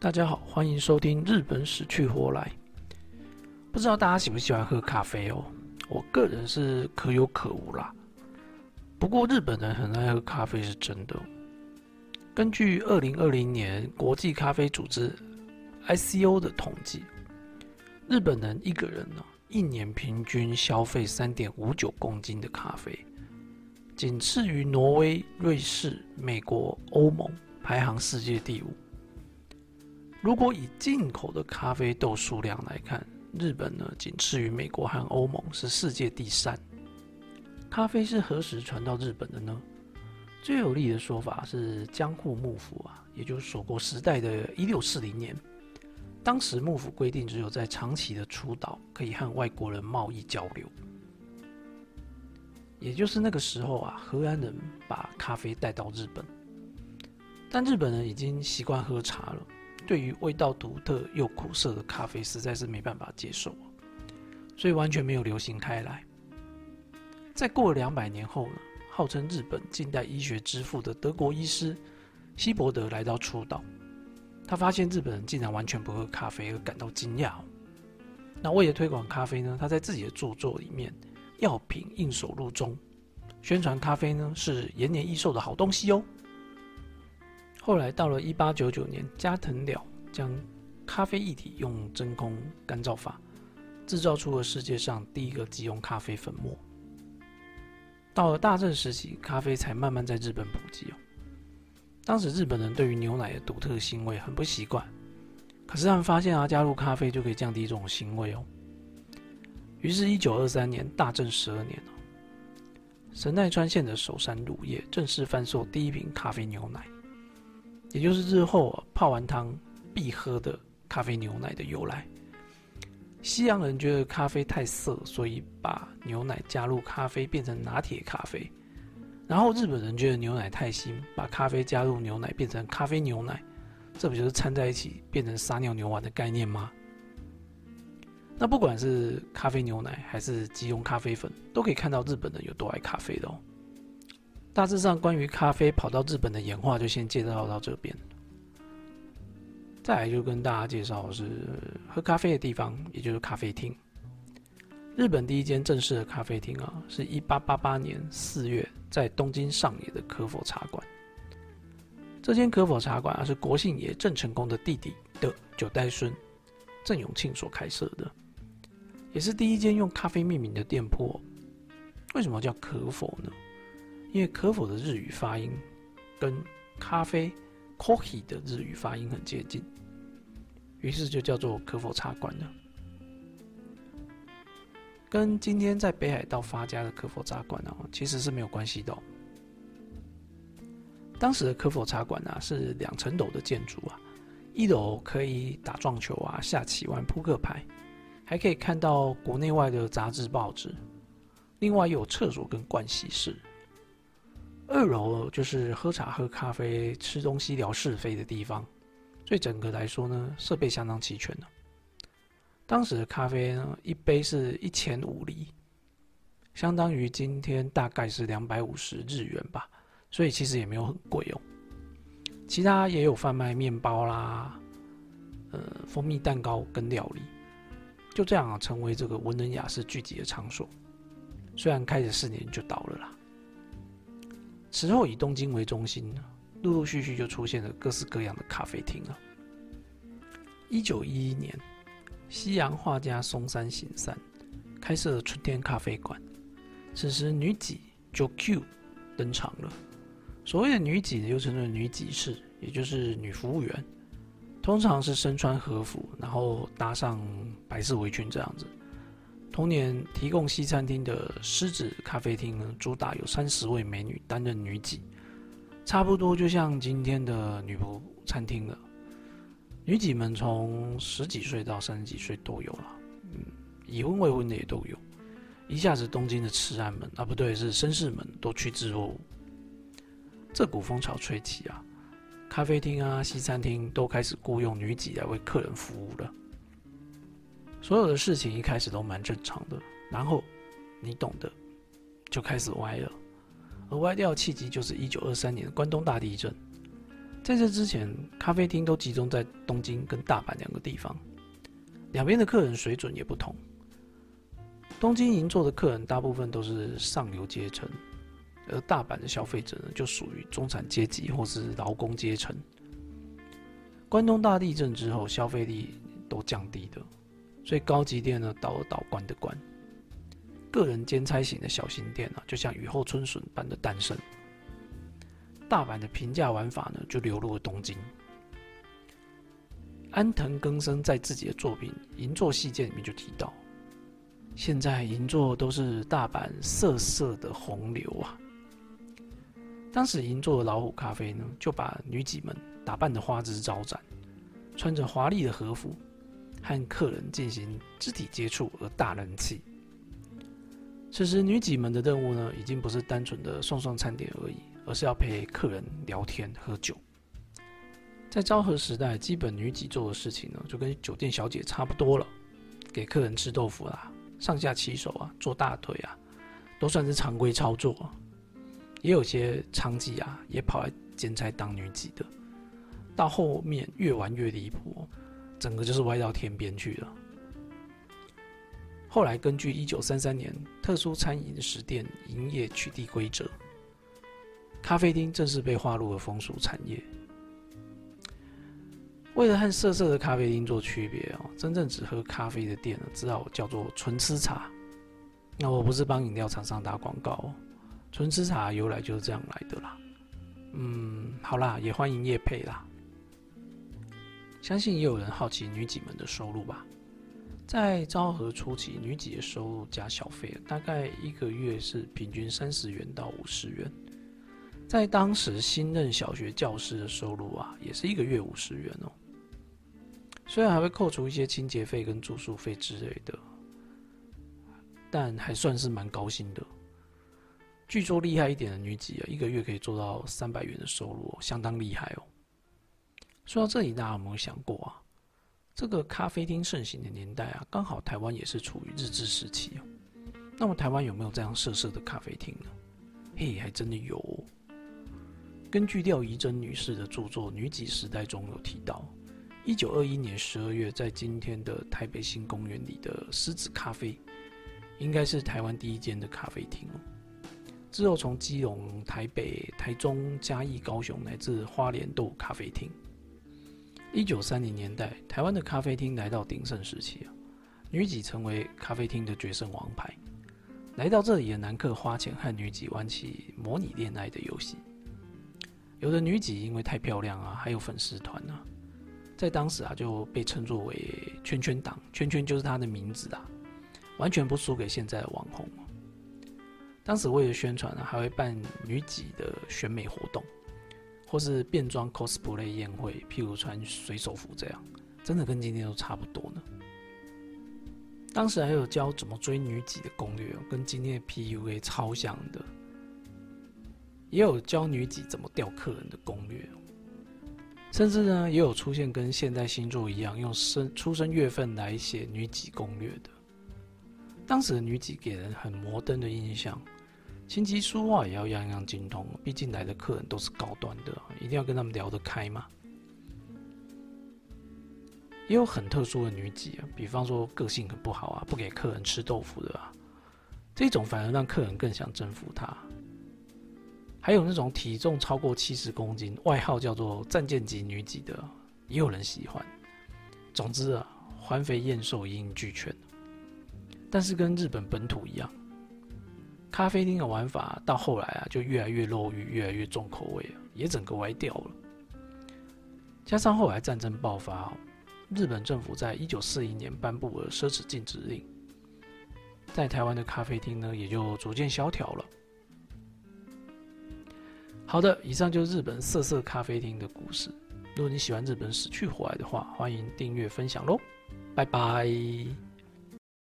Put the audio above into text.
大家好，欢迎收听《日本死去活来》。不知道大家喜不喜欢喝咖啡哦？我个人是可有可无啦。不过日本人很爱喝咖啡是真的。根据二零二零年国际咖啡组织 ICO 的统计，日本人一个人呢，一年平均消费三点五九公斤的咖啡，仅次于挪威、瑞士、美国、欧盟，排行世界第五。如果以进口的咖啡豆数量来看，日本呢仅次于美国和欧盟，是世界第三。咖啡是何时传到日本的呢？最有力的说法是江户幕府啊，也就是锁国时代的一六四零年，当时幕府规定只有在长崎的出岛可以和外国人贸易交流，也就是那个时候啊，荷兰人把咖啡带到日本，但日本人已经习惯喝茶了。对于味道独特又苦涩的咖啡，实在是没办法接受，所以完全没有流行开来。在过了两百年后呢，号称日本近代医学之父的德国医师希伯德来到初岛，他发现日本人竟然完全不喝咖啡，而感到惊讶。那为了推广咖啡呢，他在自己的著作里面《药品应手录》中宣传咖啡呢是延年益寿的好东西哦。后来到了一八九九年，加藤了将咖啡液体用真空干燥法制造出了世界上第一个即溶咖啡粉末。到了大正时期，咖啡才慢慢在日本普及哦。当时日本人对于牛奶的独特腥味很不习惯，可是他们发现啊，加入咖啡就可以降低这种腥味哦。于是，一九二三年大正十二年神奈川县的首山乳业正式贩售第一瓶咖啡牛奶。也就是日后泡完汤必喝的咖啡牛奶的由来。西洋人觉得咖啡太涩，所以把牛奶加入咖啡变成拿铁咖啡。然后日本人觉得牛奶太腥，把咖啡加入牛奶变成咖啡牛奶。这不就是掺在一起变成撒尿牛丸的概念吗？那不管是咖啡牛奶还是即溶咖啡粉，都可以看到日本人有多爱咖啡的哦。大致上，关于咖啡跑到日本的演化，就先介绍到这边。再来就跟大家介绍是喝咖啡的地方，也就是咖啡厅。日本第一间正式的咖啡厅啊，是一八八八年四月在东京上野的可否茶馆。这间可否茶馆啊，是国姓爷郑成功的弟弟的九代孙郑永庆所开设的，也是第一间用咖啡命名的店铺。为什么叫可否呢？因为可否的日语发音跟咖啡 （coffee） 的日语发音很接近，于是就叫做可否茶馆了。跟今天在北海道发家的可否茶馆呢，其实是没有关系的。当时的可否茶馆啊，是两层楼的建筑啊，一楼可以打撞球啊、下棋、玩扑克牌，还可以看到国内外的杂志报纸。另外有厕所跟盥洗室。二楼就是喝茶、喝咖啡、吃东西、聊是非的地方，所以整个来说呢，设备相当齐全的。当时的咖啡呢，一杯是一千五厘，相当于今天大概是两百五十日元吧，所以其实也没有很贵哦。其他也有贩卖面包啦，呃，蜂蜜蛋糕跟料理，就这样啊，成为这个文人雅士聚集的场所。虽然开始四年就倒了啦。此后以东京为中心，陆陆续续就出现了各式各样的咖啡厅了。一九一一年，西洋画家松山行三开设了春天咖啡馆，此时女几 JoQ 登场了。所谓的女几又称作女几士，也就是女服务员，通常是身穿和服，然后搭上白色围裙这样子。同年提供西餐厅的狮子咖啡厅呢，主打有三十位美女担任女几，差不多就像今天的女仆餐厅了。女几们从十几岁到三十几岁都有了，嗯，已婚未婚的也都有。一下子东京的痴汉们啊，不对，是绅士们都趋之若鹜。这股风潮吹起啊，咖啡厅啊、西餐厅都开始雇佣女几来为客人服务了。所有的事情一开始都蛮正常的，然后你懂的，就开始歪了。而歪掉的契机就是一九二三年的关东大地震。在这之前，咖啡厅都集中在东京跟大阪两个地方，两边的客人水准也不同。东京银座的客人大部分都是上流阶层，而大阪的消费者呢，就属于中产阶级或是劳工阶层。关东大地震之后，消费力都降低的，所以高级店呢倒了倒，关的关。个人兼差型的小型店啊，就像雨后春笋般的诞生。大阪的平价玩法呢，就流入了东京。安藤更生在自己的作品《银座细件》里面就提到，现在银座都是大阪色色的洪流啊。当时银座的老虎咖啡呢，就把女几们打扮的花枝招展，穿着华丽的和服，和客人进行肢体接触而大人气。此时女几们的任务呢，已经不是单纯的送送餐点而已。而是要陪客人聊天喝酒。在昭和时代，基本女几做的事情呢，就跟酒店小姐差不多了，给客人吃豆腐啦，上下其手啊，做大腿啊，都算是常规操作。也有些娼妓啊，也跑来兼差当女几的。到后面越玩越离谱，整个就是歪到天边去了。后来根据一九三三年特殊餐饮食店营业取缔规则。咖啡厅正式被划入了风俗产业。为了和色色的咖啡厅做区别哦，真正只喝咖啡的店呢，只好叫做纯吃茶。那我不是帮饮料厂商打广告，纯吃茶由来就是这样来的啦。嗯，好啦，也欢迎叶配啦。相信也有人好奇女几们的收入吧？在昭和初期，女几的收入加小费，大概一个月是平均三十元到五十元。在当时，新任小学教师的收入啊，也是一个月五十元哦。虽然还会扣除一些清洁费跟住宿费之类的，但还算是蛮高薪的。据说厉害一点的女几啊，一个月可以做到三百元的收入，相当厉害哦。说到这里，大家有没有想过啊？这个咖啡厅盛行的年代啊，刚好台湾也是处于日治时期哦。那么台湾有没有这样色色的咖啡厅呢？嘿，还真的有。根据廖怡珍女士的著作《女几时代》中有提到，一九二一年十二月，在今天的台北新公园里的狮子咖啡，应该是台湾第一间的咖啡厅哦。之后从基隆、台北、台中、嘉义、高雄乃至花莲都有咖啡厅。一九三零年代，台湾的咖啡厅来到鼎盛时期啊，女几成为咖啡厅的决胜王牌。来到这里的男客花钱和女几玩起模拟恋爱的游戏。有的女几因为太漂亮啊，还有粉丝团啊，在当时啊就被称作为“圈圈党”，圈圈就是她的名字啊，完全不输给现在的网红。当时为了宣传啊，还会办女几的选美活动，或是变装 cosplay 宴会，譬如穿水手服这样，真的跟今天都差不多呢。当时还有教怎么追女几的攻略，跟今天的 PUA 超像的。也有教女几怎么钓客人的攻略，甚至呢也有出现跟现代星座一样用生出生月份来写女几攻略的。当时的女几给人很摩登的印象，琴棋书画也要样样精通，毕竟来的客人都是高端的，一定要跟他们聊得开嘛。也有很特殊的女几啊，比方说个性很不好啊，不给客人吃豆腐的啊，这种反而让客人更想征服她。还有那种体重超过七十公斤，外号叫做“战舰级女几”的，也有人喜欢。总之啊，环肥燕瘦一应俱全。但是跟日本本土一样，咖啡厅的玩法到后来啊，就越来越肉欲，越来越重口味啊，也整个歪掉了。加上后来战争爆发，日本政府在一九四一年颁布了奢侈禁止令，在台湾的咖啡厅呢，也就逐渐萧条了。好的，以上就是日本色色咖啡厅的故事。如果你喜欢日本死去活来的话，欢迎订阅分享喽，拜拜。